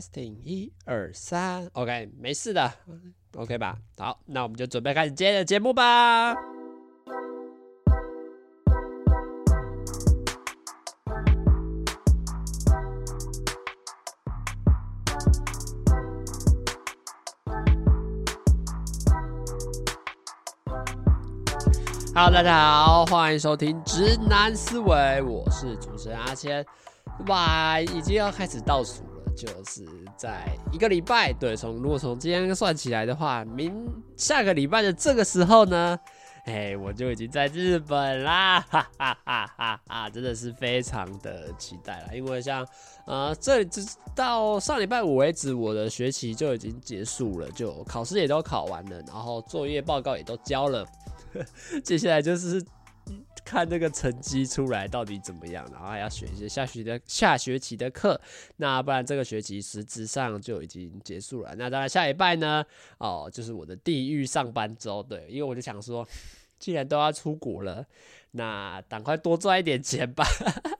Testing，一二三，OK，没事的，OK 吧？好，那我们就准备开始今天的节目吧。Hello，大家好，欢迎收听《直男思维》，我是主持人阿谦。哇，已经要开始倒数了，就是在一个礼拜，对，从如果从今天算起来的话，明下个礼拜的这个时候呢，哎，我就已经在日本啦，哈哈哈哈哈，真的是非常的期待了，因为像呃，这直到上礼拜五为止，我的学期就已经结束了，就考试也都考完了，然后作业报告也都交了，接下来就是。看那个成绩出来到底怎么样，然后还要选一些下学期的下学期的课，那不然这个学期实质上就已经结束了。那当然下礼拜呢，哦，就是我的地狱上班周，对，因为我就想说，既然都要出国了。那赶快多赚一点钱吧，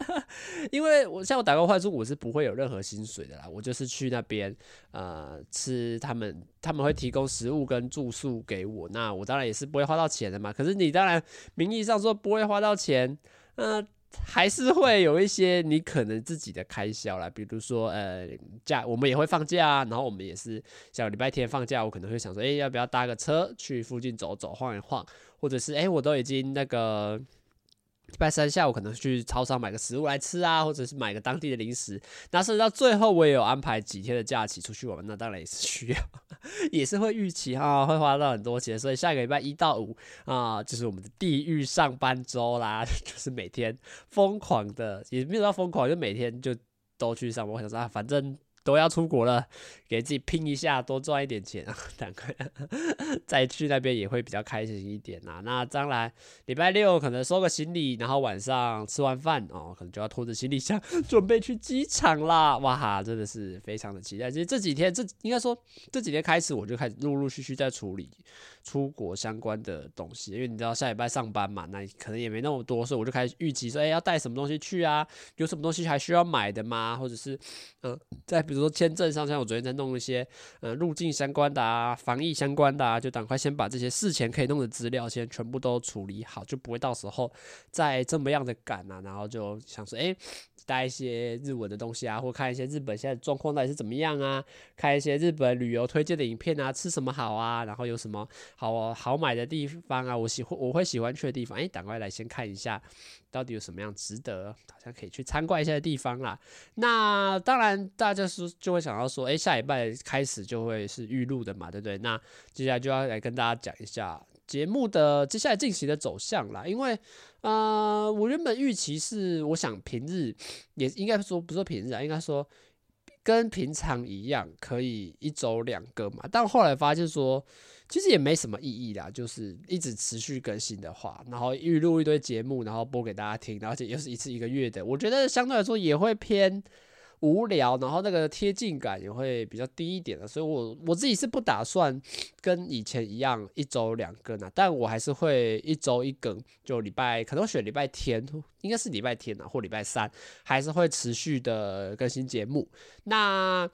因为我像我打工换宿，我是不会有任何薪水的啦，我就是去那边呃吃他们他们会提供食物跟住宿给我，那我当然也是不会花到钱的嘛。可是你当然名义上说不会花到钱，呃，还是会有一些你可能自己的开销啦，比如说呃假我们也会放假啊，然后我们也是像礼拜天放假，我可能会想说，哎，要不要搭个车去附近走走晃一晃，或者是哎我都已经那个。礼拜三下午可能去超商买个食物来吃啊，或者是买个当地的零食。那甚至到最后，我也有安排几天的假期出去玩，那当然也是需要，也是会预期哈，会花到很多钱。所以下个礼拜一到五啊，就是我们的地狱上班周啦，就是每天疯狂的，也没有到疯狂，就每天就都去上班。我想说啊，反正。都要出国了，给自己拼一下，多赚一点钱啊！赶快再去那边也会比较开心一点啊。那当然，礼拜六可能收个行李，然后晚上吃完饭哦，可能就要拖着行李箱准备去机场啦。哇哈，真的是非常的期待。其实这几天，这应该说这几天开始，我就开始陆陆续续在处理出国相关的东西，因为你知道下礼拜上班嘛，那可能也没那么多，所以我就开始预期说，哎，要带什么东西去啊？有什么东西还需要买的吗？或者是，嗯、呃，在比如说签证上，像我昨天在弄一些，呃，入境相关的啊，防疫相关的啊，就赶快先把这些事前可以弄的资料先全部都处理好，就不会到时候再这么样的赶了，然后就想说，哎。带一些日文的东西啊，或看一些日本现在状况到底是怎么样啊，看一些日本旅游推荐的影片啊，吃什么好啊，然后有什么好好买的地方啊，我喜欢我会喜欢去的地方，哎，赶快来先看一下，到底有什么样值得好像可以去参观一下的地方啦。那当然，大家是就会想到说，哎，下礼拜开始就会是预录的嘛，对不对？那接下来就要来跟大家讲一下。节目的接下来进行的走向啦，因为，呃，我原本预期是，我想平日也应该说不是平日啊，应该说跟平常一样，可以一周两个嘛。但后来发现说，其实也没什么意义啦，就是一直持续更新的话，然后预录一堆节目，然后播给大家听，而且又是一次一个月的，我觉得相对来说也会偏。无聊，然后那个贴近感也会比较低一点的，所以我我自己是不打算跟以前一样一周两更啊，但我还是会一周一更，就礼拜可能选礼拜天，应该是礼拜天啊，或礼拜三，还是会持续的更新节目。那。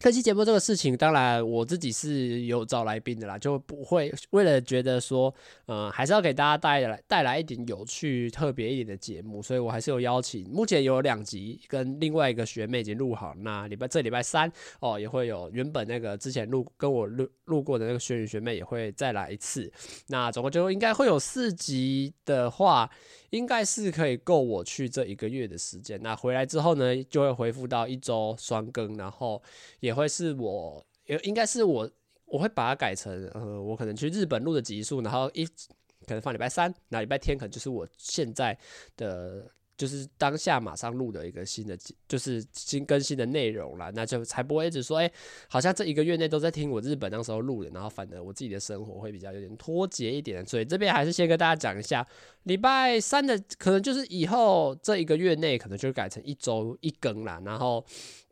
这期节目这个事情，当然我自己是有找来宾的啦，就不会为了觉得说，呃，还是要给大家带来带来一点有趣、特别一点的节目，所以我还是有邀请。目前有两集跟另外一个学妹已经录好，那礼拜这礼拜三哦，也会有原本那个之前录跟我录录过的那个学女学妹也会再来一次。那总共就应该会有四集的话。应该是可以够我去这一个月的时间。那回来之后呢，就会恢复到一周双更，然后也会是我，也应该是我，我会把它改成，呃，我可能去日本录的集数，然后一可能放礼拜三，那礼拜天可能就是我现在的。就是当下马上录的一个新的，就是新更新的内容啦，那就才不会一直说，哎、好像这一个月内都在听我日本那时候录的，然后反而我自己的生活会比较有点脱节一点，所以这边还是先跟大家讲一下，礼拜三的可能就是以后这一个月内可能就改成一周一更啦，然后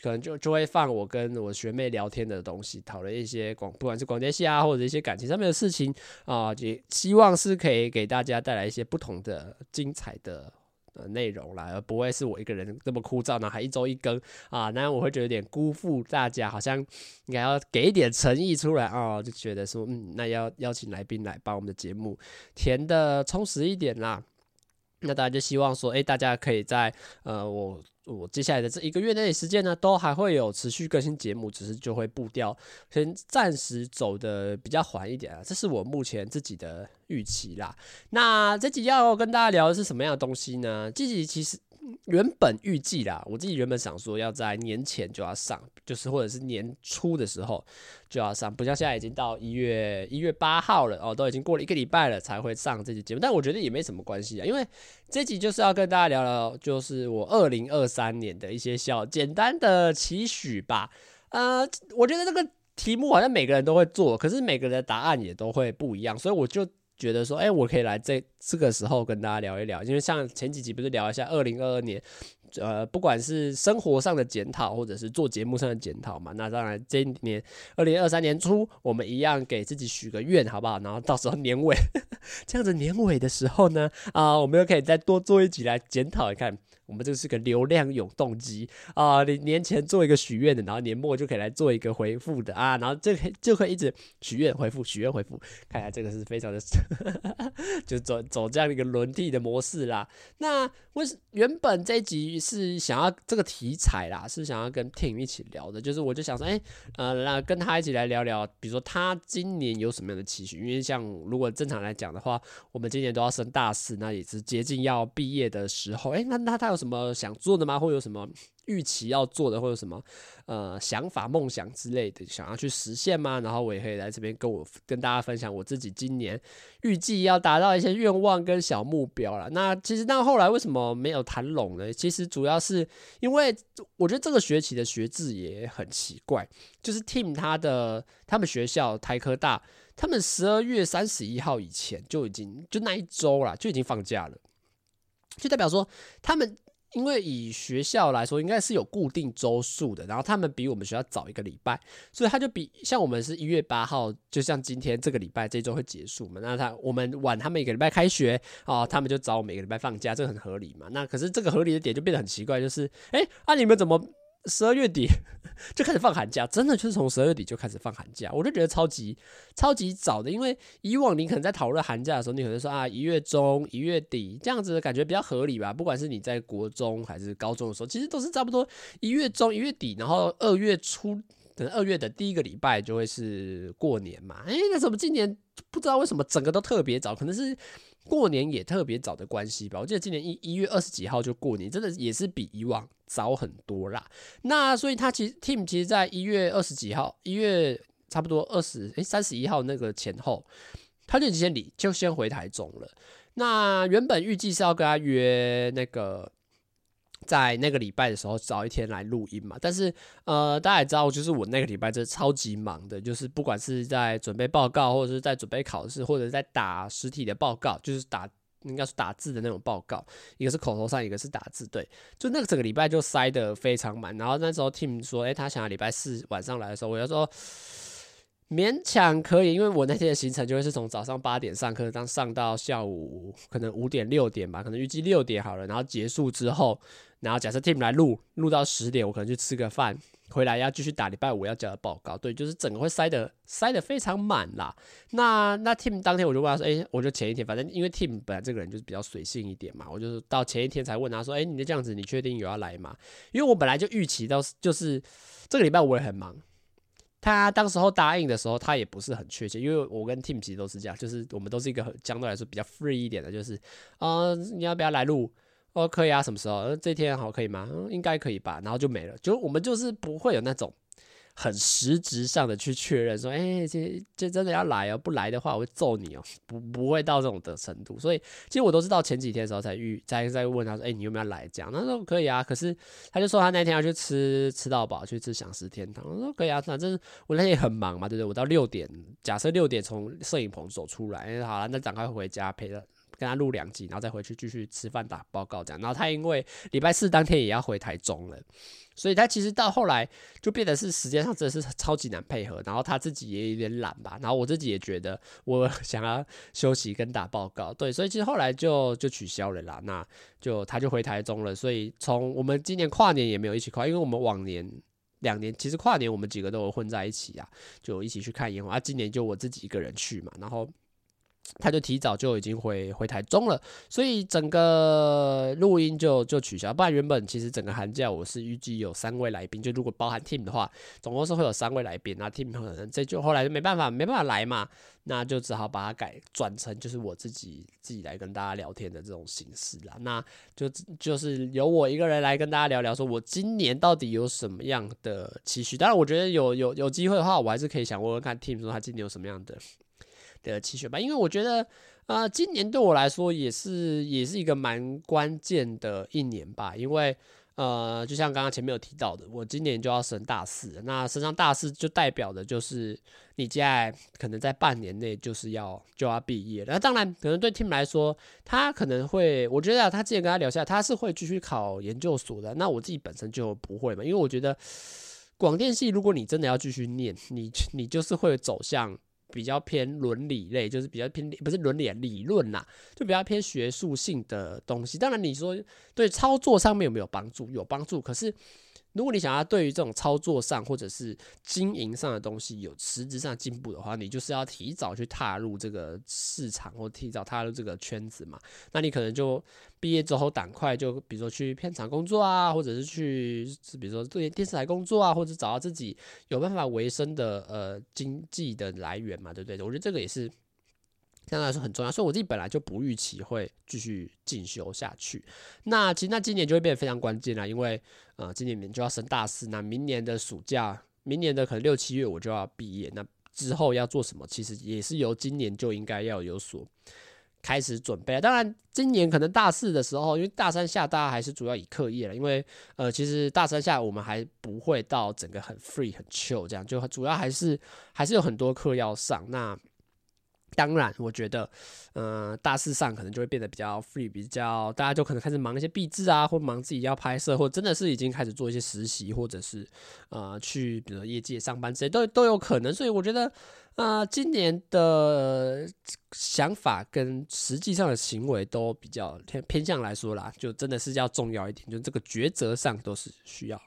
可能就就会放我跟我学妹聊天的东西，讨论一些广不管是广电系啊或者一些感情上面的事情啊，也希望是可以给大家带来一些不同的精彩的。呃内容啦，而不会是我一个人这么枯燥呢，还一周一更啊，那我会觉得有点辜负大家，好像应该要给一点诚意出来哦，就觉得说，嗯，那要邀请来宾来把我们的节目填的充实一点啦。那大家就希望说，诶，大家可以在呃，我我接下来的这一个月内时间呢，都还会有持续更新节目，只是就会步调先暂时走的比较缓一点啊，这是我目前自己的预期啦。那这集要跟大家聊的是什么样的东西呢？这集其实。原本预计啦，我自己原本想说要在年前就要上，就是或者是年初的时候就要上，不像现在已经到一月一月八号了哦，都已经过了一个礼拜了才会上这期节目。但我觉得也没什么关系啊，因为这集就是要跟大家聊聊，就是我二零二三年的一些小简单的期许吧。呃，我觉得这个题目好像每个人都会做，可是每个人的答案也都会不一样，所以我就。觉得说，哎、我可以来这这个时候跟大家聊一聊，因为像前几集不是聊一下二零二二年，呃，不管是生活上的检讨，或者是做节目上的检讨嘛，那当然今年二零二三年初，我们一样给自己许个愿，好不好？然后到时候年尾，这样子年尾的时候呢，啊、我们又可以再多做一集来检讨一看。我们这是个流量永动机啊！你年前做一个许愿的，然后年末就可以来做一个回复的啊，然后这可就可以一直许愿回复，许愿回复，看来这个是非常的，就走走这样一个轮替的模式啦。那为原本这一集是想要这个题材啦，是想要跟 Tim 一起聊的，就是我就想说，哎，呃，那跟他一起来聊聊，比如说他今年有什么样的期许？因为像如果正常来讲的话，我们今年都要升大四，那也是接近要毕业的时候，哎，那那他有。什么想做的吗？或有什么预期要做的，或有什么呃想法、梦想之类的，想要去实现吗？然后我也可以来这边跟我跟大家分享我自己今年预计要达到一些愿望跟小目标了。那其实到后来为什么没有谈拢呢？其实主要是因为我觉得这个学期的学制也很奇怪，就是 team 他的他们学校台科大，他们十二月三十一号以前就已经就那一周啦，就已经放假了，就代表说他们。因为以学校来说，应该是有固定周数的，然后他们比我们学校早一个礼拜，所以他就比像我们是一月八号，就像今天这个礼拜这周会结束嘛，那他我们晚他们一个礼拜开学啊，他们就早我们一个礼拜放假，这个很合理嘛。那可是这个合理的点就变得很奇怪，就是哎，啊你们怎么？十二月底就开始放寒假，真的就是从十二月底就开始放寒假，我就觉得超级超级早的。因为以往你可能在讨论寒假的时候，你可能说啊一月中、一月底这样子的感觉比较合理吧。不管是你在国中还是高中的时候，其实都是差不多一月中、一月底，然后二月初等二月的第一个礼拜就会是过年嘛。哎，那怎么今年不知道为什么整个都特别早？可能是。过年也特别早的关系吧，我记得今年一一月二十几号就过年，真的也是比以往早很多啦。那所以他其实 Tim 其实在一月二十几号，一月差不多二十诶三十一号那个前后，他就先离就先回台中了。那原本预计是要跟他约那个。在那个礼拜的时候，早一天来录音嘛。但是，呃，大家也知道，就是我那个礼拜真的超级忙的，就是不管是在准备报告，或者是在准备考试，或者在打实体的报告，就是打应该是打字的那种报告，一个是口头上，一个是打字，对，就那个整个礼拜就塞得非常满。然后那时候 Tim 说，哎，他想要礼拜四晚上来的时候，我就说。勉强可以，因为我那天的行程就会是从早上八点上课，当上到下午可能五点六点吧，可能预计六点好了，然后结束之后，然后假设 Tim 来录，录到十点，我可能去吃个饭，回来要继续打礼拜五要交的报告，对，就是整个会塞得塞得非常满啦。那那 Tim 当天我就问他说，哎、我就前一天，反正因为 Tim 本来这个人就是比较随性一点嘛，我就是到前一天才问他说，哎、欸，你这样子，你确定有要来吗？因为我本来就预期到就是这个礼拜我也很忙。他当时候答应的时候，他也不是很确切，因为我跟 Tim 其实都是这样，就是我们都是一个相对来说比较 free 一点的，就是啊、你要不要来录？哦，可以啊，什么时候？这天好可以吗？嗯，应该可以吧，然后就没了，就我们就是不会有那种。很实质上的去确认说，哎、这这真的要来哦，不来的话我会揍你哦，不不会到这种的程度。所以其实我都是到前几天的时候才遇，再再问他说，哎、你有没有来？这样他说可以啊，可是他就说他那天要去吃吃到饱，去吃享食天堂。我说可以啊，反正我那天也很忙嘛，对不对？我到六点，假设六点从摄影棚走出来，哎，好了，那赶快回家陪他。跟他录两集，然后再回去继续吃饭打报告这样。然后他因为礼拜四当天也要回台中了，所以他其实到后来就变得是时间上真的是超级难配合。然后他自己也有点懒吧，然后我自己也觉得我 想要休息跟打报告，对，所以其实后来就就取消了啦。那就他就回台中了，所以从我们今年跨年也没有一起跨，因为我们往年。两年其实跨年我们几个都有混在一起啊，就一起去看烟花。啊，今年就我自己一个人去嘛，然后他就提早就已经回回台中了，所以整个录音就就取消。不然原本其实整个寒假我是预计有三位来宾，就如果包含 Tim 的话，总共是会有三位来宾。那 Tim 可能这就后来就没办法没办法来嘛。那就只好把它改转成就是我自己自己来跟大家聊天的这种形式啦。那就就是由我一个人来跟大家聊聊，说我今年到底有什么样的期许。当然，我觉得有有有机会的话，我还是可以想问问看 Tim 说他今年有什么样的的期许吧。因为我觉得，呃，今年对我来说也是也是一个蛮关键的一年吧，因为。呃，就像刚刚前面有提到的，我今年就要升大四，那升上大四就代表的就是你现在可能在半年内就是要就要毕业。那当然，可能对 Tim 来说，他可能会，我觉得啊，他之前跟他聊下，他是会继续考研究所的。那我自己本身就不会嘛，因为我觉得广电系，如果你真的要继续念，你你就是会走向。比较偏伦理类，就是比较偏不是伦理理论呐，就比较偏学术性的东西。当然，你说对操作上面有没有帮助？有帮助，可是。如果你想要对于这种操作上或者是经营上的东西有实质上进步的话，你就是要提早去踏入这个市场或提早踏入这个圈子嘛。那你可能就毕业之后赶快就比如说去片场工作啊，或者是去比如说对电视台工作啊，或者找到自己有办法维生的呃经济的来源嘛，对不对？我觉得这个也是。相对来说很重要，所以我自己本来就不预期会继续进修下去。那其实那今年就会变得非常关键了，因为呃今年年就要升大四，那明年的暑假，明年的可能六七月我就要毕业，那之后要做什么，其实也是由今年就应该要有所开始准备。当然，今年可能大四的时候，因为大三下大家还是主要以课业了，因为呃其实大三下我们还不会到整个很 free 很 chill 这样，就主要还是还是有很多课要上。那当然，我觉得，嗯、呃，大四上可能就会变得比较 free，比较大家就可能开始忙一些毕制啊，或忙自己要拍摄，或真的是已经开始做一些实习，或者是呃去比如业界上班这些都都有可能。所以我觉得，呃，今年的想法跟实际上的行为都比较偏偏向来说啦，就真的是要重要一点，就这个抉择上都是需要。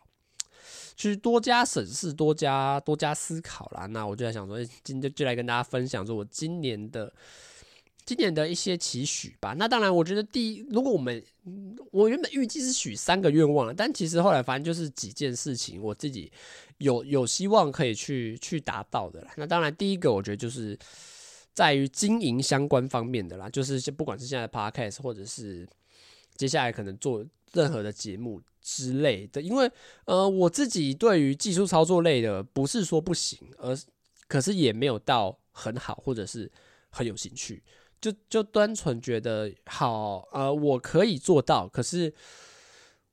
去多加审视，多加多加思考啦。那我就在想说，今天就来跟大家分享说我今年的今年的一些期许吧。那当然，我觉得第一，如果我们我原本预计是许三个愿望，但其实后来反正就是几件事情，我自己有有希望可以去去达到的啦。那当然，第一个我觉得就是在于经营相关方面的啦，就是不管是现在的 Podcast 或者是接下来可能做任何的节目。之类的，因为呃，我自己对于技术操作类的不是说不行，而可是也没有到很好，或者是很有兴趣，就就单纯觉得好，呃，我可以做到，可是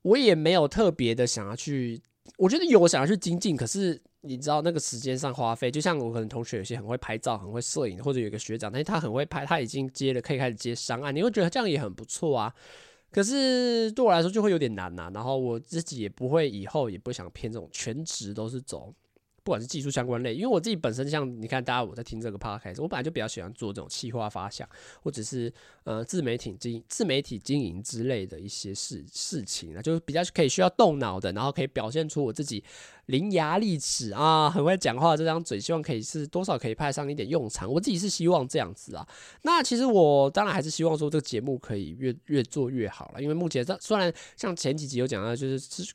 我也没有特别的想要去，我觉得有想要去精进，可是你知道那个时间上花费，就像我可能同学有些很会拍照、很会摄影，或者有一个学长，但是他很会拍，他已经接了，可以开始接商案，你会觉得这样也很不错啊。可是对我来说就会有点难呐，然后我自己也不会，以后也不想偏这种全职都是走。不管是技术相关类，因为我自己本身像你看，大家我在听这个 podcast，我本来就比较喜欢做这种企划发想，或者是呃自媒体经自媒体经营之类的一些事事情啊，就是比较可以需要动脑的，然后可以表现出我自己伶牙俐齿啊，很会讲话这张嘴，希望可以是多少可以派上一点用场。我自己是希望这样子啊。那其实我当然还是希望说这个节目可以越越做越好了，因为目前这虽然像前几集有讲到，就是。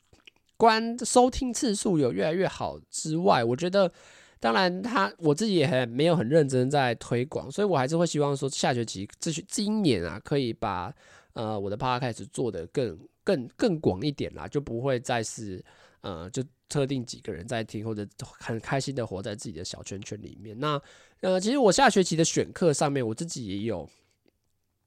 关收听次数有越来越好之外，我觉得，当然他我自己也很没有很认真在推广，所以我还是会希望说下学期这学今年啊，可以把呃我的 podcast 做得更更更广一点啦，就不会再是呃就特定几个人在听，或者很开心的活在自己的小圈圈里面。那呃，其实我下学期的选课上面，我自己也有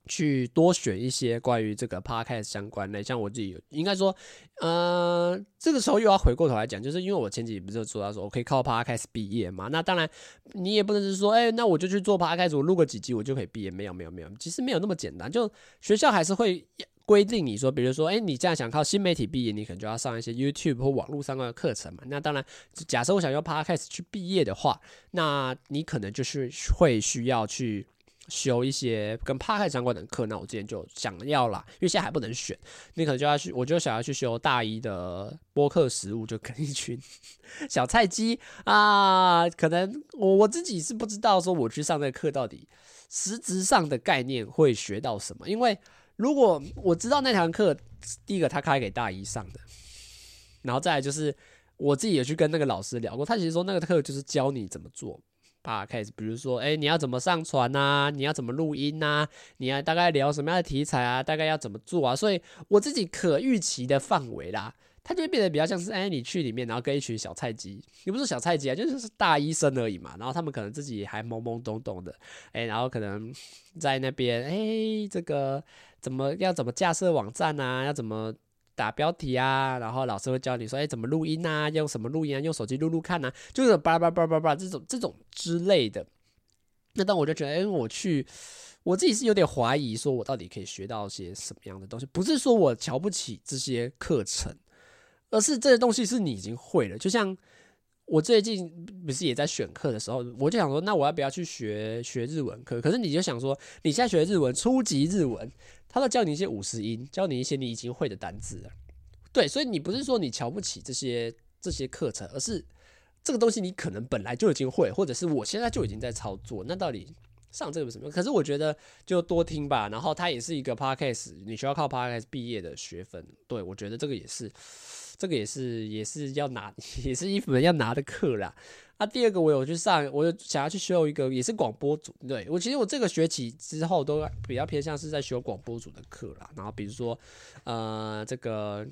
去多选一些关于这个 podcast 相关的，像我自己有应该说，呃，这个时候又要回过头来讲，就是因为我前几集不是说到说我可以靠 podcast 毕业嘛？那当然你也不能是说，哎、那我就去做 podcast，我录个几集我就可以毕业？没有没有没有，其实没有那么简单。就学校还是会规定你说，比如说，哎、你这样想靠新媒体毕业，你可能就要上一些 YouTube 或网络相关的课程嘛。那当然，假设我想要 podcast 去毕业的话，那你可能就是会需要去。修一些跟帕克相关的课，那我之前就想要啦，因为现在还不能选，你可能就要去，我就想要去修大一的播客实务，就跟一群 小菜鸡啊，可能我我自己是不知道说我去上这个课到底实质上的概念会学到什么，因为如果我知道那堂课，第一个他开给大一上的，然后再来就是我自己也去跟那个老师聊过，他其实说那个课就是教你怎么做。Podcast，比如说，哎、你要怎么上传呐、你要怎么录音呐、你要大概聊什么样的题材啊？大概要怎么做啊？所以我自己可预期的范围啦，它就会变得比较像是，哎、欸，你去里面，然后跟一群小菜鸡，也不是小菜鸡啊，就是大一生而已嘛。然后他们可能自己还懵懵懂懂的，哎、然后可能在那边，哎、这个怎么要怎么架设网站啊？要怎么？打标题啊，然后老师会教你说，哎，怎么录音啊？用什么录音啊？用手机录录看啊，就是叭叭叭叭叭这种这种之类的。那当我就觉得，哎，我去，我自己是有点怀疑，说我到底可以学到些什么样的东西？不是说我瞧不起这些课程，而是这些东西是你已经会了。就像我最近不是也在选课的时候，我就想说，那我要不要去学学日文课？可是你就想说，你现在学日文，初级日文。他都教你一些五十音，教你一些你已经会的单字。对，所以你不是说你瞧不起这些这些课程，而是这个东西你可能本来就已经会，或者是我现在就已经在操作。那到底上这个什么？可是我觉得就多听吧。然后它也是一个 podcast，你需要靠 podcast 毕业的学分。对，我觉得这个也是，这个也是也是要拿，也是一门要拿的课啦。那、啊、第二个我有去上，我有想要去修一个，也是广播组。对，我其实我这个学期之后都比较偏向是在修广播组的课啦。然后比如说，呃，这个。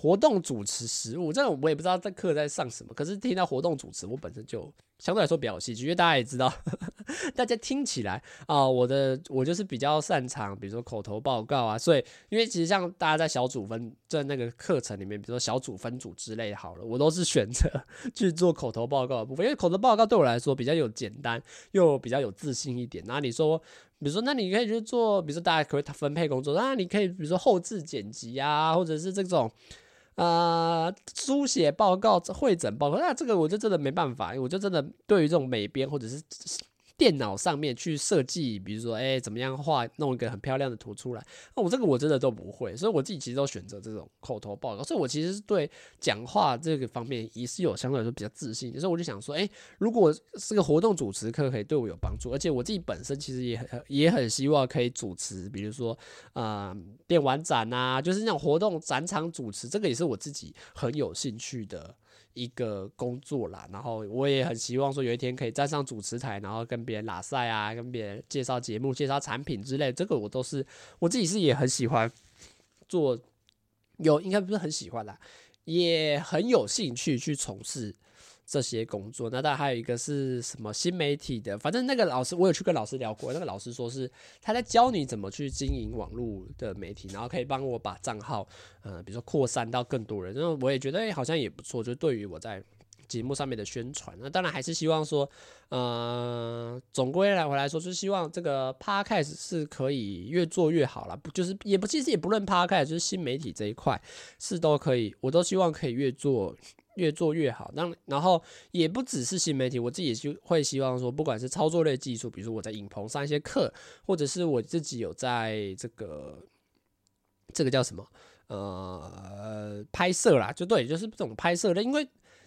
活动主持实务，这个我也不知道这课在上什么。可是听到活动主持，我本身就相对来说比较有兴趣，因为大家也知道，呵 呵大家听起来啊、我的我就是比较擅长，比如说口头报告啊。所以，因为其实像大家在小组分在那个课程里面，比如说小组分组之类好了，我都是选择 去做口头报告的部分，因为口头报告对我来说比较有简单，又比较有自信一点。那你说，比如说，那你可以去做，比如说大家可以分配工作，那你可以比如说后置剪辑啊，或者是这种。啊，书写报告、会诊报告，那这个我就真的没办法，我就真的对于这种美编或者是。电脑上面去设计，比如说，哎、怎么样画，弄一个很漂亮的图出来？那我这个我真的都不会，所以我自己其实都选择这种口头报告。所以我其实是对讲话这个方面也是有相对来说比较自信。所以我就想说，哎、如果是个活动主持课，可以对我有帮助，而且我自己本身其实也很也很希望可以主持，比如说，呃，电玩展啊，就是那种活动展场主持，这个也是我自己很有兴趣的。一个工作啦，然后我也很希望说有一天可以站上主持台，然后跟别人拉赛啊，跟别人介绍节目、介绍产品之类，这个我都是我自己是也很喜欢做，有应该不是很喜欢啦，也很有兴趣去从事。这些工作，那当然还有一个是什么新媒体的，反正那个老师我有去跟老师聊过，那个老师说是他在教你怎么去经营网络的媒体，然后可以帮我把账号，呃，比如说扩散到更多人，然后我也觉得，好像也不错，就对于我在节目上面的宣传，那当然还是希望说，呃，总归来回来说，就希望这个 Podcast 是可以越做越好了，不就是也不其实也不论 Podcast，就是新媒体这一块是都可以，我都希望可以越做。越做越好，那然后也不只是新媒体，我自己也就会希望说，不管是操作类技术，比如说我在影棚上一些课，或者是我自己有在这个这个叫什么呃拍摄啦，就对，就是这种拍摄类，因为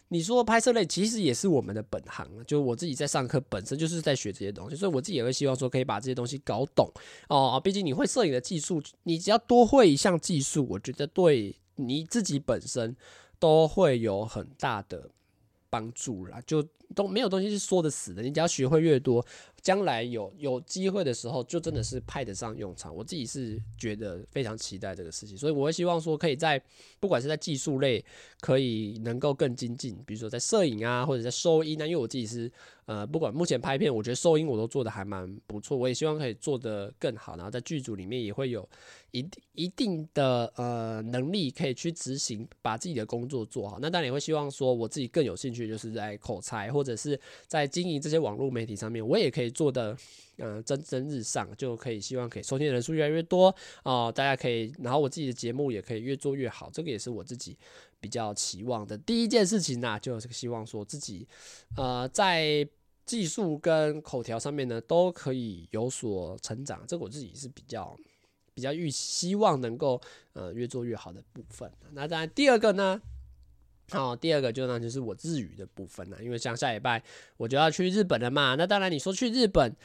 你说拍摄类其实也是我们的本行，就我自己在上课本身就是在学这些东西，所以我自己也会希望说可以把这些东西搞懂哦。毕竟你会摄影的技术，你只要多会一项技术，我觉得对你自己本身。都会有很大的帮助啦，就都没有东西是说的死的。你只要学会越多，将来有有机会的时候，就真的是派得上用场。我自己是觉得非常期待这个事情，所以我会希望说，可以在不管是在技术类，可以能够更精进，比如说在摄影啊，或者在收音啊，因为我自己是呃，不管目前拍片，我觉得收音我都做得还蛮不错，我也希望可以做得更好，然后在剧组里面也会有一一定的呃能力可以去执行，把自己的工作做好。那当然也会希望说，我自己更有兴趣，就是在口才或或者是在经营这些网络媒体上面，我也可以。做的嗯蒸蒸日上，就可以希望可以收听的人数越来越多啊、大家可以，然后我自己的节目也可以越做越好，这个也是我自己比较期望的第一件事情呢，就是希望说自己呃在技术跟口条上面呢都可以有所成长，这个我自己是比较比较预希望能够呃越做越好的部分。那当然第二个呢。好，第二个就呢，就是我日语的部分了，因为像下礼拜我就要去日本了嘛。那当然你说去日本，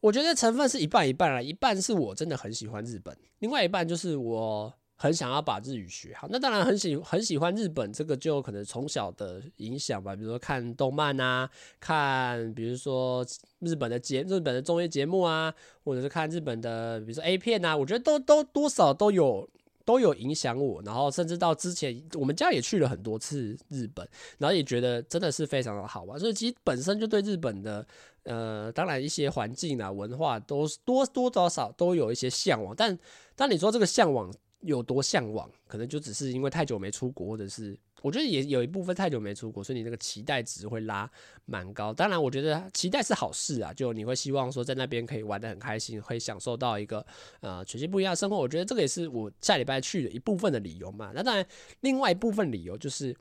我觉得成分是一半一半啦，一半是我真的很喜欢日本，另外一半就是我很想要把日语学好。那当然很喜很喜欢日本，这个就可能从小的影响吧，比如说看动漫啊，看比如说日本的节日本的综艺节目啊，或者是看日本的比如说 A 片啊，我觉得都都多少都有。都有影响我，然后甚至到之前，我们家也去了很多次日本，然后也觉得真的是非常的好玩，所以其实本身就对日本的，呃，当然一些环境啊、文化都多多多少少都有一些向往，但当你说这个向往有多向往，可能就只是因为太久没出国，或者是。我觉得也有一部分太久没出国，所以你那个期待值会拉蛮高。当然，我觉得期待是好事啊，就你会希望说在那边可以玩得很开心，会享受到一个呃全新不一样的生活。我觉得这个也是我下礼拜去的一部分的理由嘛。那当然，另外一部分理由就是，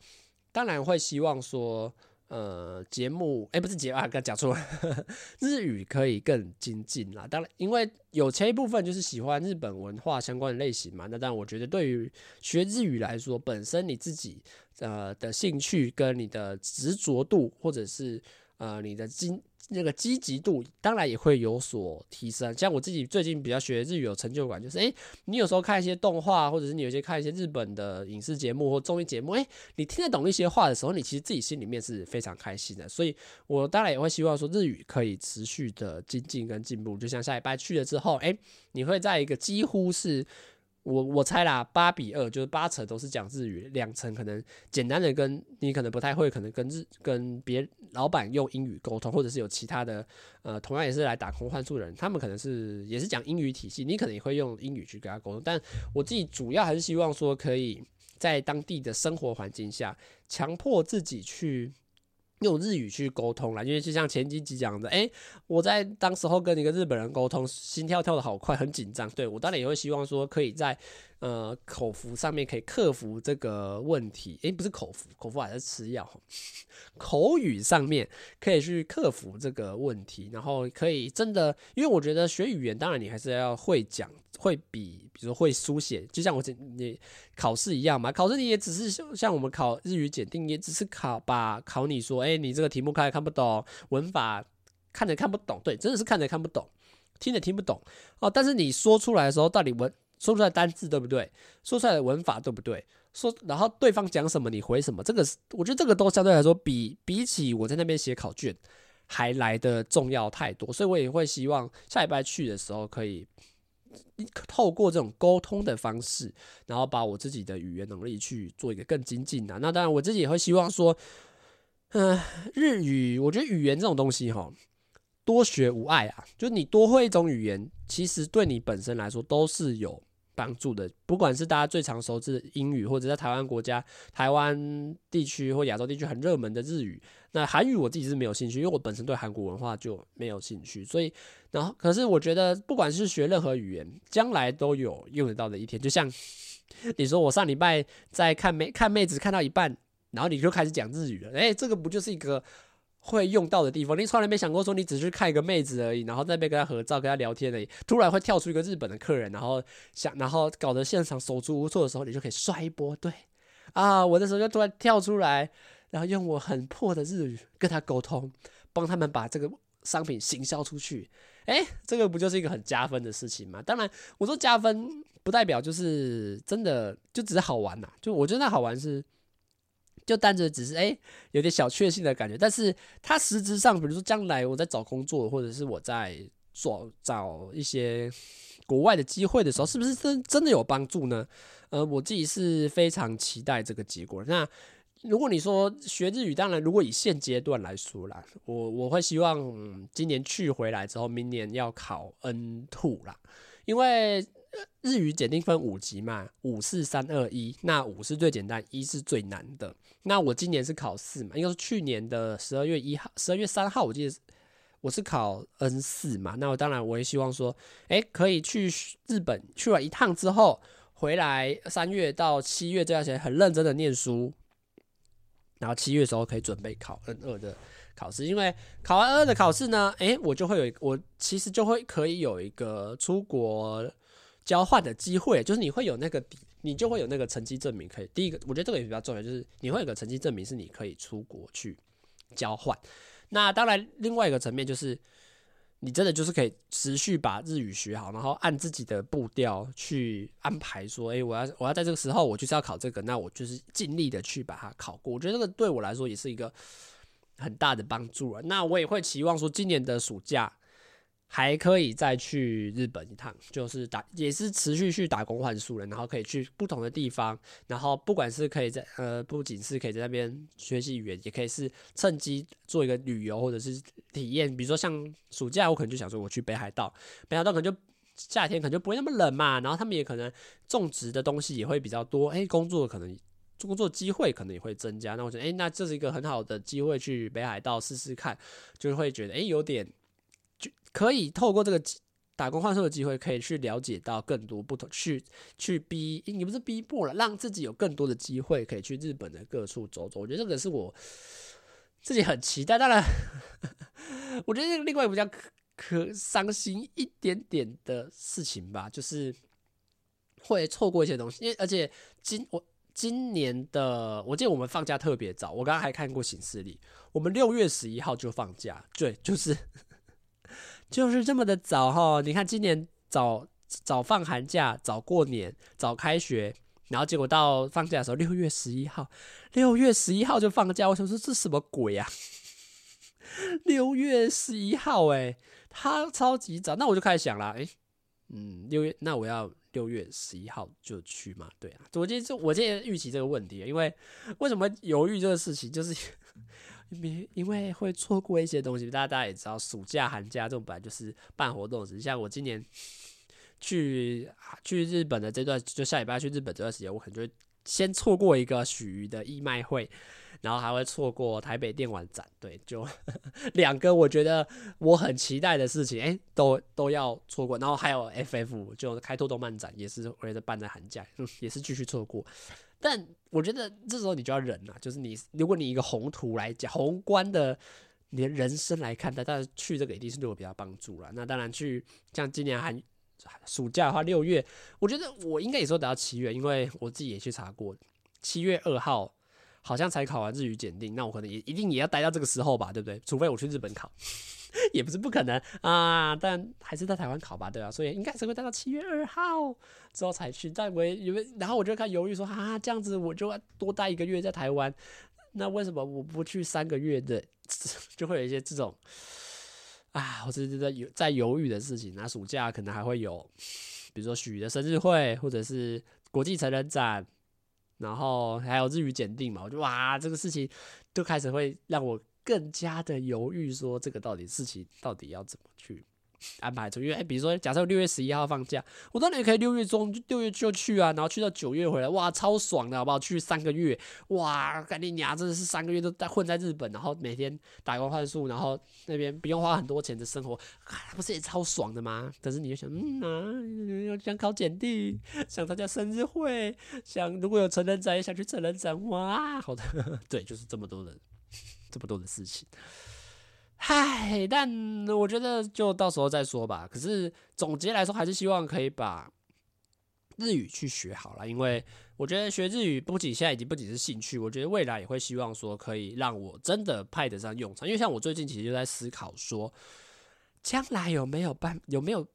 当然会希望说。呃，节目哎、不是节啊，刚讲错了，日语可以更精进啦。当然，因为有前一部分就是喜欢日本文化相关的类型嘛。那当然，我觉得对于学日语来说，本身你自己呃的兴趣跟你的执着度，或者是呃你的精。那个积极度当然也会有所提升。像我自己最近比较学日语有成就感，就是诶，你有时候看一些动画，或者是你有些看一些日本的影视节目或综艺节目，诶，你听得懂一些话的时候，你其实自己心里面是非常开心的。所以我当然也会希望说日语可以持续的精进跟进步。就像下礼拜去了之后，诶，你会在一个几乎是。我我猜啦，八比二就是八成都是讲日语，两成可能简单的跟你可能不太会，可能跟日跟别老板用英语沟通，或者是有其他的呃，同样也是来打工换宿的人，他们可能是也是讲英语体系，你可能也会用英语去跟他沟通。但我自己主要还是希望说，可以在当地的生活环境下，强迫自己去。用日语去沟通啦，因为就像前几集讲的，哎、我在当时候跟一个日本人沟通，心跳跳的好快，很紧张。对，我当然也会希望说，可以在呃口服上面可以克服这个问题。诶、不是口服，口服还是吃药。口语上面可以去克服这个问题，然后可以真的，因为我觉得学语言，当然你还是要会讲，会比，比如说会书写，就像我你考试一样嘛。考试你也只是像我们考日语检定，也只是考把考你说，哎，你这个题目看也看不懂，文法看着看不懂，对，真的是看着看不懂，听着听不懂哦。但是你说出来的时候，到底文说出来单字对不对？说出来的文法对不对？说，然后对方讲什么，你回什么，这个是我觉得这个都相对来说比比起我在那边写考卷还来得重要太多，所以我也会希望下礼拜去的时候可以透过这种沟通的方式，然后把我自己的语言能力去做一个更精进的。那当然我自己也会希望说，嗯、日语，我觉得语言这种东西哈，多学无碍啊，就你多会一种语言，其实对你本身来说都是有。帮助的，不管是大家最常熟知的英语，或者在台湾国家、台湾地区或亚洲地区很热门的日语，那韩语我自己是没有兴趣，因为我本身对韩国文化就没有兴趣。所以，然后可是我觉得，不管是学任何语言，将来都有用得到的一天。就像 你说，我上礼拜在看妹看妹子看到一半，然后你就开始讲日语了，诶，这个不就是一个？会用到的地方，你从来没想过说你只是看一个妹子而已，然后在那边跟她合照、跟她聊天而已。突然会跳出一个日本的客人，然后想，然后搞得现场手足无措的时候，你就可以刷一波。对啊，我的时候就突然跳出来，然后用我很破的日语跟他沟通，帮他们把这个商品行销出去。诶，这个不就是一个很加分的事情吗？当然，我说加分不代表就是真的就只是好玩呐、就我觉得那好玩是。就单纯只是哎、有点小确幸的感觉。但是它实质上，比如说将来我在找工作，或者是我在做找一些国外的机会的时候，是不是真真的有帮助呢？呃，我自己是非常期待这个结果。那如果你说学日语，当然如果以现阶段来说啦，我我会希望、今年去回来之后，明年要考 N2 啦，因为。日语检定分五级嘛，五四三二一，那五是最简单，一是最难的。那我今年是考四嘛，应该是去年的十二月一号、十二月三号，我记得我是考 N 四嘛。那我当然我也希望说，哎、可以去日本去完一趟之后，回来三月到七月这段时间很认真的念书，然后七月的时候可以准备考 N 二的考试。因为考完 N 二的考试呢，哎、我就会有，我其实就会可以有一个出国。交换的机会，就是你会有那个底，你就会有那个成绩证明。可以，第一个，我觉得这个也比较重要，就是你会有个成绩证明，是你可以出国去交换。那当然，另外一个层面就是，你真的就是可以持续把日语学好，然后按自己的步调去安排，说，诶，我要我要在这个时候，我就是要考这个，那我就是尽力的去把它考过。我觉得这个对我来说也是一个很大的帮助了。那我也会期望说，今年的暑假。还可以再去日本一趟，就是打也是持续去打工换宿了，然后可以去不同的地方，然后不管是可以在呃，不仅是可以在那边学习语言，也可以是趁机做一个旅游或者是体验。比如说像暑假，我可能就想说我去北海道，北海道可能就夏天可能就不会那么冷嘛，然后他们也可能种植的东西也会比较多，哎，工作可能工作机会可能也会增加。那我觉得，哎，那这是一个很好的机会去北海道试试看，就会觉得，哎，有点。就可以透过这个打工换宿的机会，可以去了解到更多不同，去去逼，你不是逼迫了，让自己有更多的机会可以去日本的各处走走。我觉得这个是我自己很期待。当然，我觉得这个另外一个比较可可伤心一点点的事情吧，就是会错过一些东西。因为而且今我今年的，我记得我们放假特别早，我刚刚还看过行事历，我们六月十一号就放假，对，就是。就是这么的早哈，你看今年早早放寒假，早过年，早开学，然后结果到放假的时候，六月十一号，六月十一号就放假，我想说这什么鬼啊？六月十一号，诶，他超级早，那我就开始想了，诶，嗯，六月，那我要六月十一号就去嘛？对啊，我今天就我今天预期这个问题，因为为什么犹豫这个事情，就是。因为会错过一些东西，大家大家也知道，暑假寒假这种本来就是办活动时，像我今年去去日本的这段，就下礼拜去日本这段时间，我可能就会先错过一个许的义卖会，然后还会错过台北电玩展，对，就 两个我觉得我很期待的事情，哎，都都要错过，然后还有 FF 就开拓动漫展，也是也是办在寒假，也是继续错过。但我觉得这时候你就要忍了，就是你如果你一个宏图来讲，宏观的你的人生来看待，但是去这个一定是对我比较帮助了。那当然去像今年寒暑假的话，六月，我觉得我应该也说等到七月，因为我自己也去查过，七月二号好像才考完日语检定，那我可能也一定也要待到这个时候吧，对不对？除非我去日本考。也不是不可能啊，但还是在台湾考吧，对吧？所以应该是会待到七月二号之后才去。但我因为然后我就开始犹豫说，啊，这样子我就要多待一个月在台湾，那为什么我不去三个月的？就会有一些这种啊，我是在犹在犹豫的事情。那暑假可能还会有，比如说许的生日会，或者是国际成人展，然后还有日语检定嘛。我就哇，这个事情就开始会让我。更加的犹豫，说这个到底事情到底要怎么去安排出？因为哎，比如说，假设六月十一号放假，我当然也可以六月中六月就去啊，然后去到九月回来，哇，超爽的，好不好？去三个月，哇，干你娘，真的是三个月都在混在日本，然后每天打工换宿，然后那边不用花很多钱的生活，不是也超爽的吗？可是你就想，嗯啊，想考检定，想参加生日会，想如果有成人展，也想去成人展，哇，好的，对，就是这么多人。这么多的事情，嗨，但我觉得就到时候再说吧。可是总结来说，还是希望可以把日语去学好了，因为我觉得学日语不仅现在已经不仅是兴趣，我觉得未来也会希望说可以让我真的派得上用场。因为像我最近其实就在思考说，将来有没有办有没有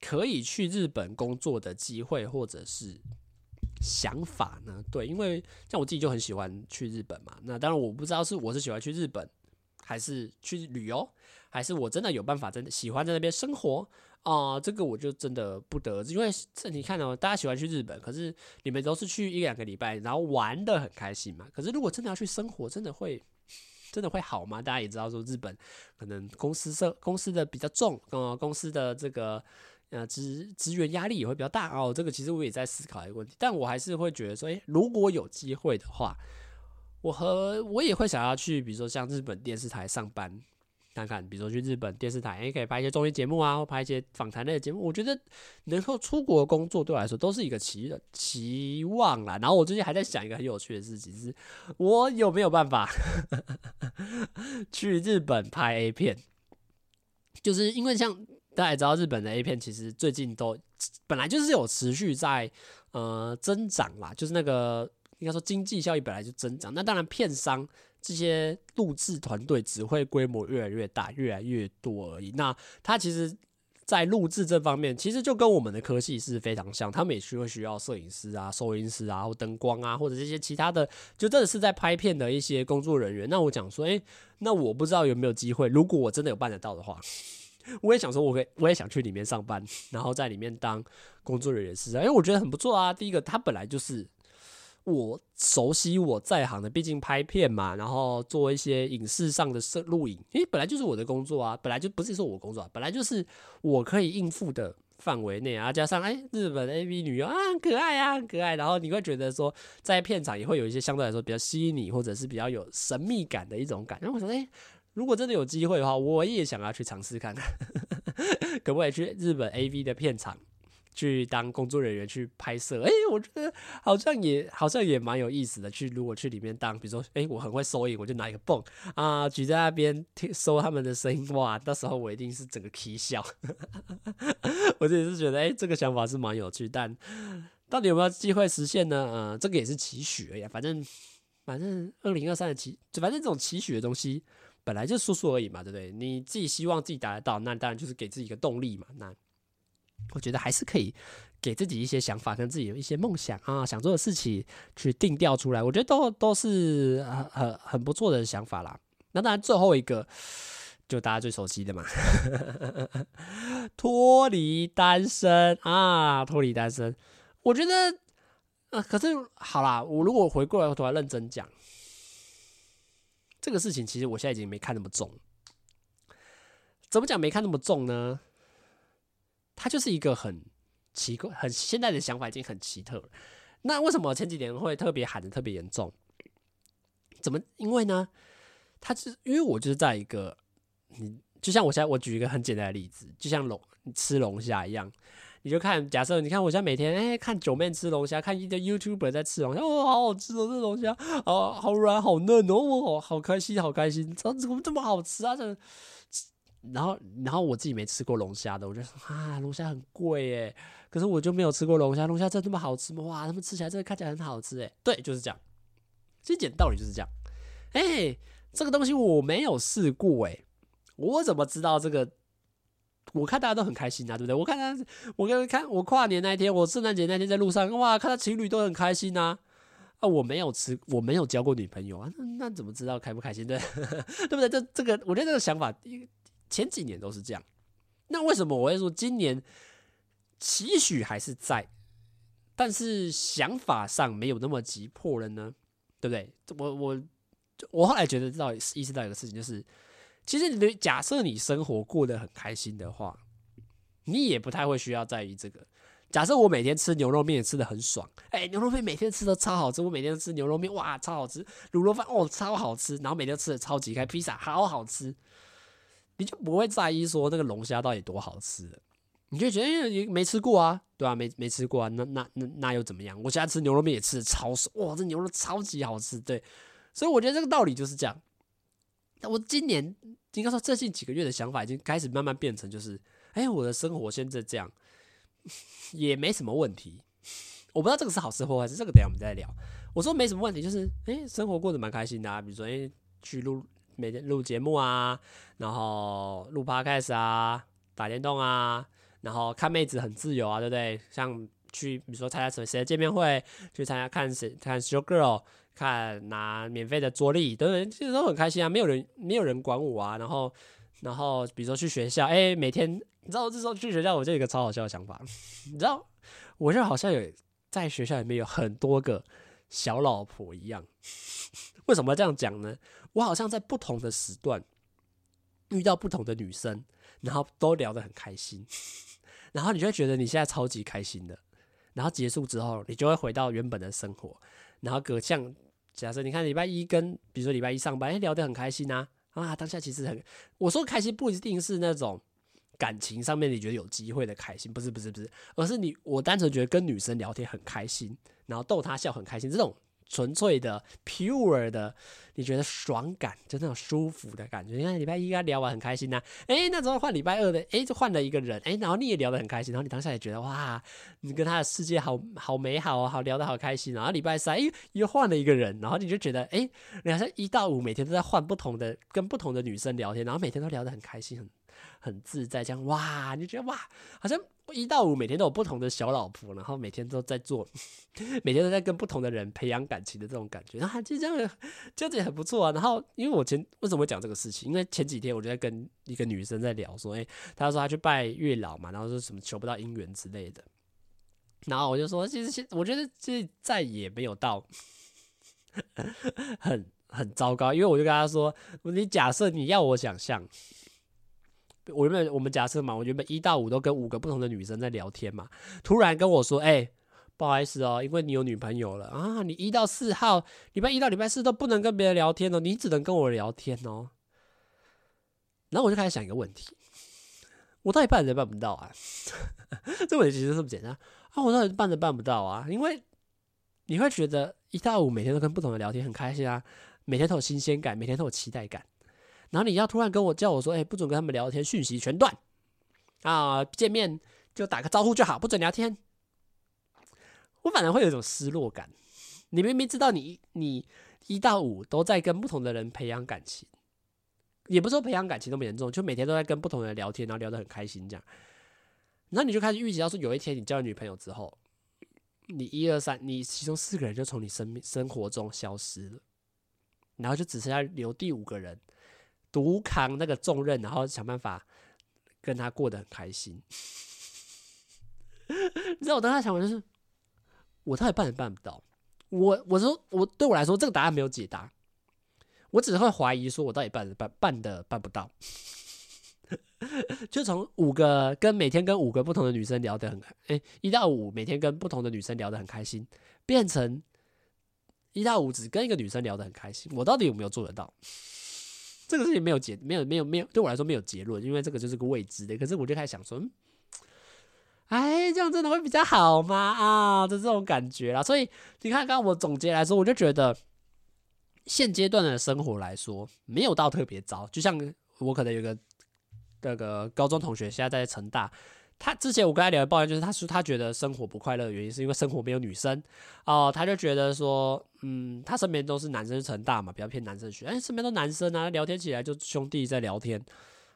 可以去日本工作的机会，或者是想法呢？对，因为像我自己就很喜欢去日本嘛。那当然我不知道是我是喜欢去日本，还是去旅游，还是我真的有办法真的喜欢在那边生活啊、这个我就真的不得而知。因为这你看哦，大家喜欢去日本，可是你们都是去一两个礼拜，然后玩得很开心嘛。可是如果真的要去生活，真的会真的会好吗？大家也知道说日本可能公司社公司的比较重，呃，公司的这个。呃，职职员压力也会比较大哦。这个其实我也在思考一个问题，但我还是会觉得说，诶，如果有机会的话，我和我也会想要去，比如说像日本电视台上班看看，比如说去日本电视台，也，可以拍一些综艺节目啊，或拍一些访谈类的节目。我觉得能够出国工作对我来说都是一个期期望啦。然后我最近还在想一个很有趣的事情，是我有没有办法 去日本拍 A 片，就是因为像。大家也知道，日本的 A 片其实最近都本来就是有持续在呃增长啦，就是那个应该说经济效益本来就增长。那当然，片商这些录制团队只会规模越来越大、越来越多而已。那他其实，在录制这方面，其实就跟我们的科系是非常像。他们也需会需要摄影师啊、收音师啊、或灯光啊，或者这些其他的，就真的是在拍片的一些工作人员。那我讲说，诶，那我不知道有没有机会，如果我真的有办得到的话。我也想说，我可以，我也想去里面上班，然后在里面当工作人员是啊，因为我觉得很不错啊。第一个，他本来就是我熟悉我在行的，毕竟拍片嘛，然后做一些影视上的摄录影，因为本来就是我的工作啊，本来就不是说我工作啊，本来就是我可以应付的范围内啊。加上哎，日本 AV 女优啊，很可爱啊，很可爱，然后你会觉得说，在片场也会有一些相对来说比较吸引你，或者是比较有神秘感的一种感觉。然后我说，哎。如果真的有机会的话，我也想要去尝试看看，可不可以去日本 AV 的片场去当工作人员去拍摄？哎，我觉得好像也好像也蛮有意思的。去如果去里面当，比如说，哎，我很会收音，我就拿一个泵啊，举在那边听收他们的声音，哇，到时候我一定是整个啼笑。我自己是觉得，哎，这个想法是蛮有趣，但到底有没有机会实现呢？呃，这个也是期许而已。反正反正二零二三的期，反正这种期许的东西。本来就说说而已嘛，对不对？你自己希望自己达得到，那当然就是给自己一个动力嘛。那我觉得还是可以给自己一些想法，跟自己有一些梦想啊，想做的事情去定调出来。我觉得都都是很很很不错的想法啦。那当然最后一个就大家最熟悉的嘛，脱离单身啊，脱离单身。我觉得，啊，可是好啦，我如果回过来，我突然认真讲。这个事情其实我现在已经没看那么重，怎么讲没看那么重呢？它就是一个很奇怪、很现在的想法，已经很奇特。那为什么前几年会特别喊得特别严重？怎么？因为呢，它是因为我就是在一个，你就像我现在我举一个很简单的例子，就像龙吃龙虾一样。你就看，假设你看，我现在每天哎、看九妹吃龙虾，看一个 YouTuber 在吃龙虾，哦，好好吃哦，这龙虾啊，好软好嫩哦，我好开心，好开心，怎么怎么这么好吃啊？这，然后然后我自己没吃过龙虾的，我就说啊，龙虾很贵耶，可是我就没有吃过龙虾，龙虾真这么好吃吗？哇，他们吃起来真的看起来很好吃哎，对，就是这样，其实讲道理就是这样，哎、这个东西我没有试过哎，我怎么知道这个？我看大家都很开心啊，对不对？我看他，我刚刚看我跨年那一天，我圣诞节那天在路上，哇，看到情侣都很开心啊。啊，我没有吃，我没有交过女朋友啊，那那怎么知道开不开心？对，对不对？这这个，我觉得这个想法前几年都是这样。那为什么我会说今年期许还是在，但是想法上没有那么急迫了呢？对不对？我我我后来觉得知道意识到一个事情就是。其实，你假设你生活过得很开心的话，你也不太会需要在意这个。假设我每天吃牛肉面吃得很爽，哎，牛肉面每天吃的超好吃，我每天吃牛肉面，哇，超好吃，卤肉饭哦，超好吃，然后每天吃的超级开，披萨好好吃，你就不会在意说那个龙虾到底多好吃，你就觉得，你没吃过啊，对啊，没没吃过啊，那那那那又怎么样？我现在吃牛肉面也吃的超爽，哇，这牛肉超级好吃，对，所以我觉得这个道理就是这样。那我今年应该说最近几个月的想法已经开始慢慢变成，就是，哎，我的生活现在这样也没什么问题。我不知道这个是好事或坏事，这个等下我们再聊。我说没什么问题，就是，哎，生活过得蛮开心的啊。比如说，哎，去录每天录节目啊，然后录 podcast 啊，打电动啊，然后看妹子很自由啊，对不对？像去，比如说参加什么谁的见面会，去参加看谁看 show girl，看拿免费的桌历，等等，其实都很开心啊，没有人没有人管我啊，然后然后比如说去学校，哎、每天你知道这时候去学校，我就有一个超好笑的想法，你知道，我就好像有在学校里面有很多个小老婆一样，为什么要这样讲呢？我好像在不同的时段遇到不同的女生。然后都聊得很开心，然后你就会觉得你现在超级开心的，然后结束之后，你就会回到原本的生活，然后隔像假设你看礼拜一跟比如说礼拜一上班，哎，聊得很开心啊，啊，当下其实很，我说开心不一定是那种感情上面你觉得有机会的开心，不是不是不是，而是你我单纯觉得跟女生聊天很开心，然后逗她笑很开心这种。纯粹的、pure 的，你觉得爽感，就那种舒服的感觉。你看礼拜一跟他聊完很开心呐、啊，诶、那时候换礼拜二的，诶、就换了一个人，诶、然后你也聊得很开心，然后你当下也觉得哇，你跟他的世界好好美好哦，好聊得好开心。然后礼拜三，哎、又换了一个人，然后你就觉得，诶、欸，你好像一到五每天都在换不同的，跟不同的女生聊天，然后每天都聊得很开心，很很自在，这样哇，你就觉得哇，好像。一到五每天都有不同的小老婆，然后每天都在做，每天都在跟不同的人培养感情的这种感觉，然后就这样，这样子也很不错啊。然后因为我前为什么会讲这个事情？因为前几天我就在跟一个女生在聊，说，诶，她说她去拜月老嘛，然后说什么求不到姻缘之类的。然后我就说，其实我觉得其实再也没有到 很很糟糕，因为我就跟她说，你假设你要我想象。我原本我们假设嘛，我原本一到五都跟五个不同的女生在聊天嘛，突然跟我说，哎、不好意思哦，因为你有女朋友了啊，你一到四号，礼拜一到礼拜四都不能跟别人聊天哦，你只能跟我聊天哦。然后我就开始想一个问题，我到底办得办不到啊？这问题其实这么简单啊，我到底办得办不到啊？因为你会觉得一到五每天都跟不同的聊天很开心啊，每天都有新鲜感，每天都有期待感。然后你要突然跟我叫我说，哎，不准跟他们聊天，讯息全断啊！见面就打个招呼就好，不准聊天。我反而会有一种失落感。你明明知道你你一到五都在跟不同的人培养感情，也不说培养感情那么严重，就每天都在跟不同的人聊天，然后聊得很开心这样。然后你就开始预计到说，有一天你交了女朋友之后，你一二三，你其中四个人就从你生命生活中消失了，然后就只剩下留第五个人。独扛那个重任，然后想办法跟他过得很开心。你知道我当时想法就是，我到底办也办不到。我我说我对我来说，这个答案没有解答。我只会怀疑说，我到底办办办的办不到。就从五个跟每天跟五个不同的女生聊得很开，哎，一到五每天跟不同的女生聊得很开心，变成一到五只跟一个女生聊得很开心。我到底有没有做得到？这个事情没有结，没有没有没有，对我来说没有结论，因为这个就是个未知的。可是我就开始想说，嗯，哎，这样真的会比较好吗？啊，就这种感觉啦。所以你看，刚刚我总结来说，我就觉得现阶段的生活来说，没有到特别糟。就像我可能有个那个高中同学，现在在成大。他之前我跟他聊的抱怨就是，他说他觉得生活不快乐的原因是因为生活没有女生哦，他就觉得说，嗯，他身边都是男生，成大嘛，比较偏男生学，哎，身边都男生啊，聊天起来就兄弟在聊天，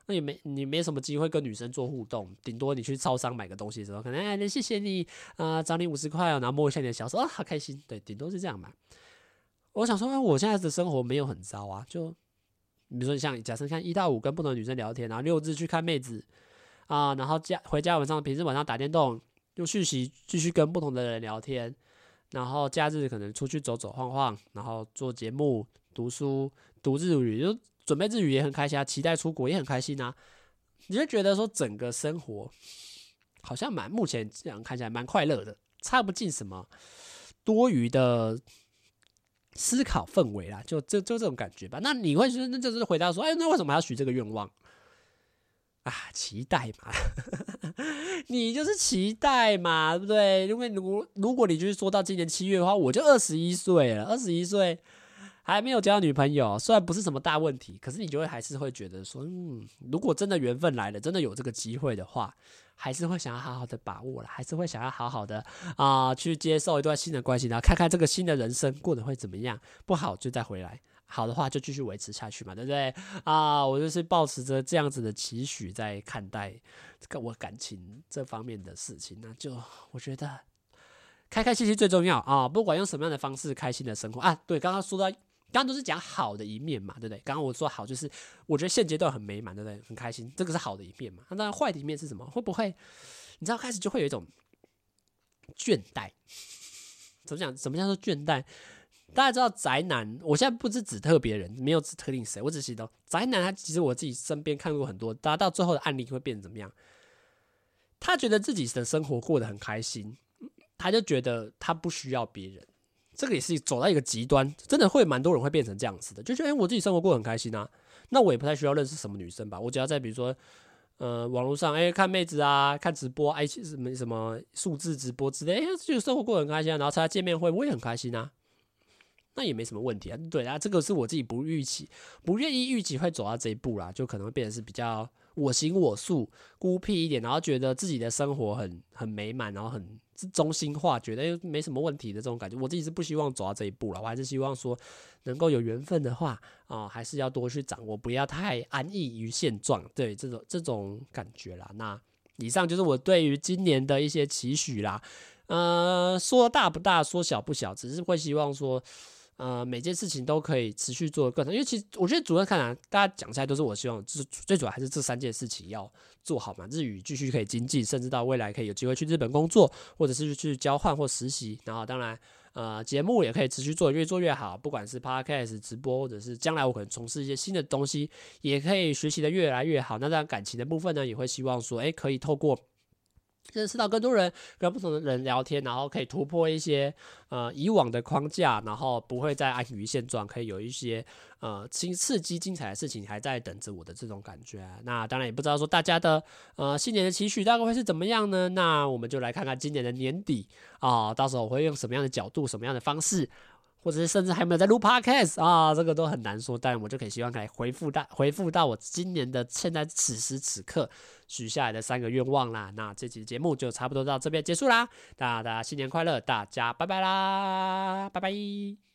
那也没你没什么机会跟女生做互动，顶多你去超商买个东西的时候，可能哎，谢谢你啊，找你五十块哦，然后摸一下你的小手啊，好开心，对，顶多是这样嘛。我想说，哎，我现在的生活没有很糟啊，就比如说像假设看一到五跟不同的女生聊天，然后六日去看妹子。啊，然后家回家晚上，平时晚上打电动，用讯息继续跟不同的人聊天，然后假日可能出去走走晃晃，然后做节目、读书、读日语，就准备日语也很开心啊，期待出国也很开心啊。你就觉得说整个生活好像蛮目前这样看起来蛮快乐的，差不进什么多余的思考氛围啦，就就就这种感觉吧。那你会说，那就是回答说，哎，那为什么还要许这个愿望？啊，期待嘛，你就是期待嘛，对不对？因为如如果你就是说到今年七月的话，我就二十一岁了，二十一岁还没有交女朋友，虽然不是什么大问题，可是你就会还是会觉得说，嗯，如果真的缘分来了，真的有这个机会的话，还是会想要好好的把握了，还是会想要好好的啊、去接受一段新的关系，然后看看这个新的人生过得会怎么样，不好就再回来。好的话就继续维持下去嘛，对不对啊？我就是抱持着这样子的期许在看待跟我感情这方面的事情，那就我觉得开开心心最重要啊！不管用什么样的方式，开心的生活啊。对，刚刚说到，刚刚都是讲好的一面嘛，对不对？刚刚我说好，就是我觉得现阶段很美满，对不对？很开心，这个是好的一面嘛。那，坏的一面是什么？会不会你知道开始就会有一种倦怠？怎么讲？什么叫做倦怠？大家知道宅男，我现在不是指特别人，没有指特定谁，我只是说宅男。他其实我自己身边看过很多，大家到最后的案例会变成怎么样？他觉得自己的生活过得很开心。他就觉得他不需要别人，这个也是走到一个极端，真的会蛮多人会变成这样子的，就觉得哎，我自己生活过得很开心啊，那我也不太需要认识什么女生吧，我只要在比如说呃网络上哎看妹子啊，看直播，哎什么什么数字直播之类，哎就生活过得很开心啊，然后参加见面会我也很开心啊，那也没什么问题啊，对啊，这个是我自己不预期、不愿意预期会走到这一步啦，就可能会变得是比较我行我素、孤僻一点，然后觉得自己的生活很很美满，然后很。中心化，觉得没什么问题的这种感觉，我自己是不希望走到这一步了。我还是希望说，能够有缘分的话啊、还是要多去掌握，不要太安逸于现状。对这种这种感觉啦。那以上就是我对于今年的一些期许啦。呃，说大不大，说小不小，只是会希望说。呃，每件事情都可以持续做得更好，因为其实我觉得主要看啊，大家讲下来都是我希望，就是最主要还是这三件事情要做好嘛。日语继续可以精进，甚至到未来可以有机会去日本工作，或者是去交换或实习。然后当然，呃，节目也可以持续做，越做越好。不管是 podcast 直播，或者是将来我可能从事一些新的东西，也可以学习的越来越好。那当然感情的部分呢，也会希望说，诶，可以透过。认识到更多人，跟不同的人聊天，然后可以突破一些呃以往的框架，然后不会再安于现状，可以有一些呃新刺激、精彩的事情还在等着我的这种感觉。那当然也不知道说大家的呃新年的期许大概会是怎么样呢？那我们就来看看今年的年底啊，到时候我会用什么样的角度、什么样的方式。或者是甚至还没有在录 podcast 啊，这个都很难说。但我就可以希望可以回复到回复到我今年的现在此时此刻许下来的三个愿望啦。那这期节目就差不多到这边结束啦。大家新年快乐，大家拜拜啦，拜拜。